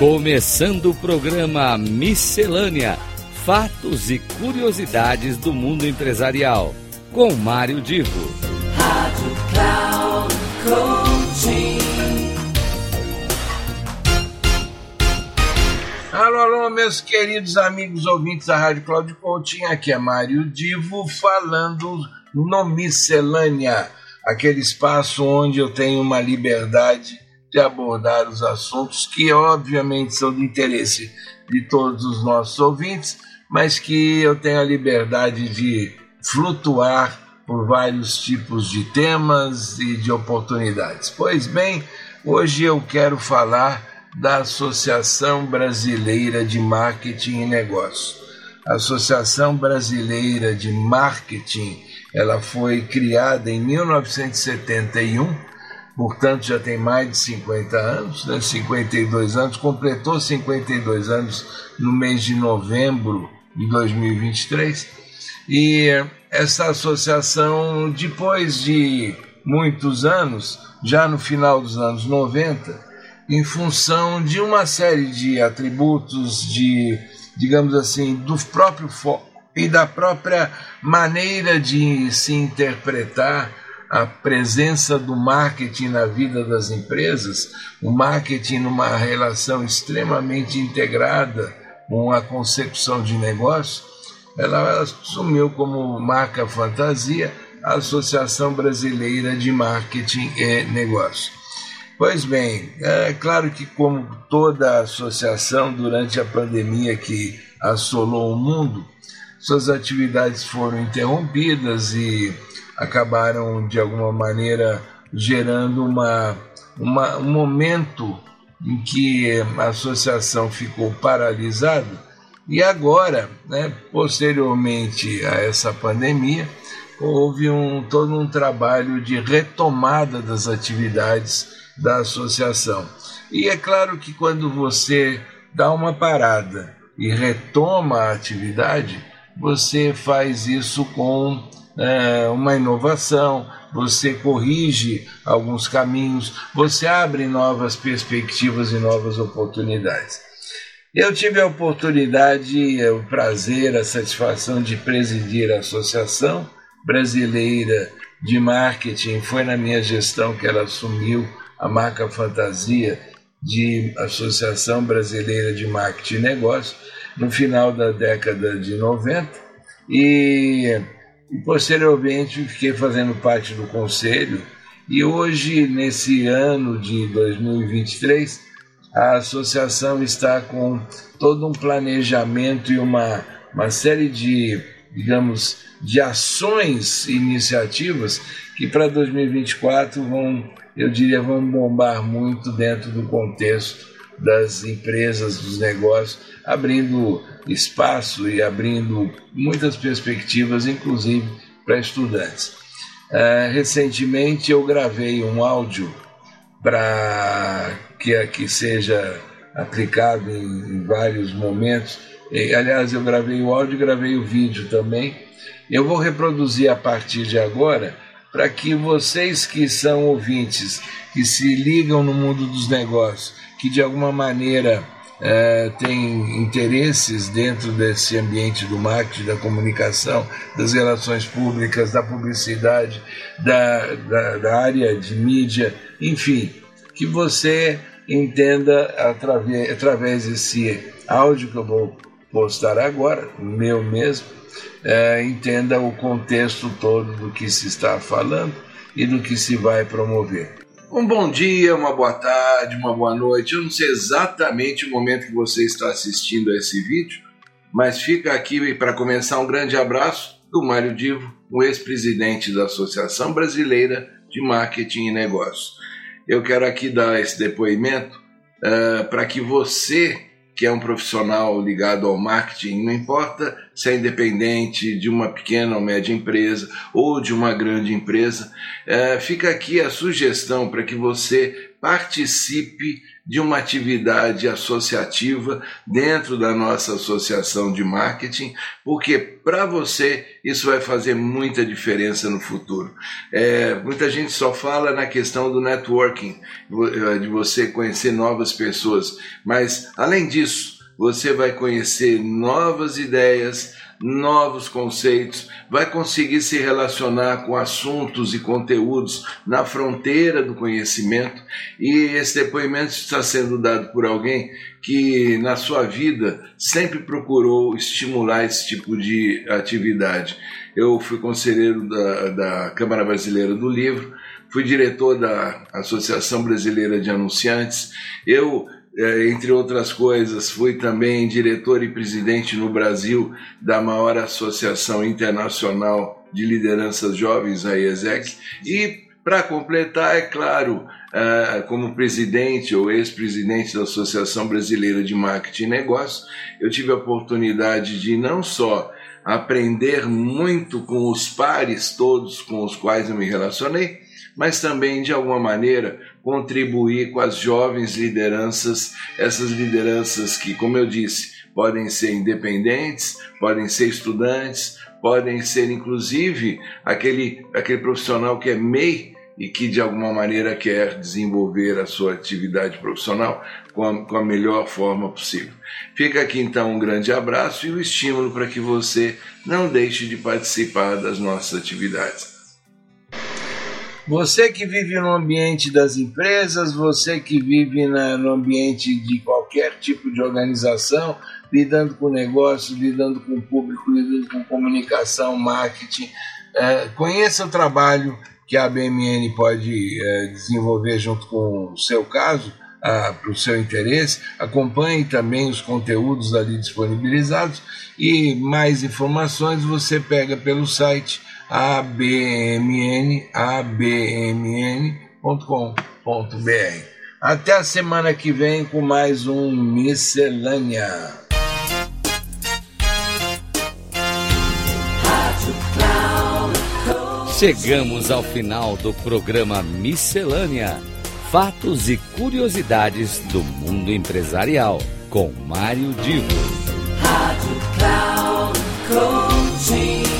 Começando o programa Miscelânea: Fatos e Curiosidades do Mundo Empresarial. Com Mário Divo. Rádio Cloud Coaching. Alô, alô, meus queridos amigos ouvintes da Rádio Cloud Coaching. Aqui é Mário Divo falando no Miscelânea, aquele espaço onde eu tenho uma liberdade de abordar os assuntos que obviamente são de interesse de todos os nossos ouvintes, mas que eu tenho a liberdade de flutuar por vários tipos de temas e de oportunidades. Pois bem, hoje eu quero falar da Associação Brasileira de Marketing e Negócio. A Associação Brasileira de Marketing, ela foi criada em 1971 portanto já tem mais de 50 anos, né? 52 anos, completou 52 anos no mês de novembro de 2023. E essa associação, depois de muitos anos, já no final dos anos 90, em função de uma série de atributos, de, digamos assim, do próprio foco e da própria maneira de se interpretar a presença do marketing na vida das empresas, o marketing numa relação extremamente integrada com a consecução de negócio, ela assumiu como marca fantasia a Associação Brasileira de Marketing e Negócio. Pois bem, é claro que como toda associação durante a pandemia que assolou o mundo, suas atividades foram interrompidas e acabaram de alguma maneira gerando uma, uma, um momento em que a associação ficou paralisada e agora, né, posteriormente a essa pandemia, houve um, todo um trabalho de retomada das atividades da associação. E é claro que quando você dá uma parada e retoma a atividade, você faz isso com uma inovação, você corrige alguns caminhos, você abre novas perspectivas e novas oportunidades. Eu tive a oportunidade, o prazer, a satisfação de presidir a Associação Brasileira de Marketing. Foi na minha gestão que ela assumiu a marca fantasia de Associação Brasileira de Marketing e Negócio no final da década de 90. E e posteriormente fiquei fazendo parte do conselho e hoje, nesse ano de 2023, a associação está com todo um planejamento e uma, uma série de, digamos, de ações iniciativas que para 2024 vão, eu diria, vão bombar muito dentro do contexto das empresas, dos negócios, abrindo espaço e abrindo muitas perspectivas, inclusive para estudantes. Uh, recentemente eu gravei um áudio para que aqui seja aplicado em, em vários momentos. E, aliás, eu gravei o áudio e gravei o vídeo também. Eu vou reproduzir a partir de agora para que vocês que são ouvintes, que se ligam no mundo dos negócios, que de alguma maneira eh, têm interesses dentro desse ambiente do marketing, da comunicação, das relações públicas, da publicidade, da, da, da área de mídia, enfim, que você entenda através, através desse áudio que eu vou postar agora, meu mesmo, eh, entenda o contexto todo do que se está falando e do que se vai promover. Um bom dia, uma boa tarde, uma boa noite. Eu não sei exatamente o momento que você está assistindo a esse vídeo, mas fica aqui para começar um grande abraço do Mário Divo, o ex-presidente da Associação Brasileira de Marketing e Negócios. Eu quero aqui dar esse depoimento uh, para que você que é um profissional ligado ao marketing, não importa se é independente de uma pequena ou média empresa ou de uma grande empresa, é, fica aqui a sugestão para que você participe de uma atividade associativa dentro da nossa associação de marketing, porque para você isso vai fazer muita diferença no futuro. É, muita gente só fala na questão do networking, de você conhecer novas pessoas, mas além disso, você vai conhecer novas ideias, novos conceitos, vai conseguir se relacionar com assuntos e conteúdos na fronteira do conhecimento. E esse depoimento está sendo dado por alguém que na sua vida sempre procurou estimular esse tipo de atividade. Eu fui conselheiro da, da Câmara Brasileira do Livro, fui diretor da Associação Brasileira de Anunciantes. Eu entre outras coisas, fui também diretor e presidente no Brasil da maior associação internacional de lideranças jovens, a IESEC, e para completar, é claro, como presidente ou ex-presidente da Associação Brasileira de Marketing e Negócios, eu tive a oportunidade de não só aprender muito com os pares todos com os quais eu me relacionei, mas também de alguma maneira contribuir com as jovens lideranças, essas lideranças que, como eu disse, podem ser independentes, podem ser estudantes, podem ser inclusive aquele, aquele profissional que é MEI e que de alguma maneira quer desenvolver a sua atividade profissional com a, com a melhor forma possível. Fica aqui então um grande abraço e o estímulo para que você não deixe de participar das nossas atividades. Você que vive no ambiente das empresas, você que vive na, no ambiente de qualquer tipo de organização, lidando com negócios, lidando com público, lidando com comunicação, marketing, é, conheça o trabalho que a BMN pode é, desenvolver junto com o seu caso, para o seu interesse, acompanhe também os conteúdos ali disponibilizados. E mais informações você pega pelo site abmn.com.br. Até a semana que vem com mais um Miscelânea. Chegamos ao final do programa Miscelânea: Fatos e curiosidades do mundo empresarial, com Mário Divo. Rádio Cloud Coaching.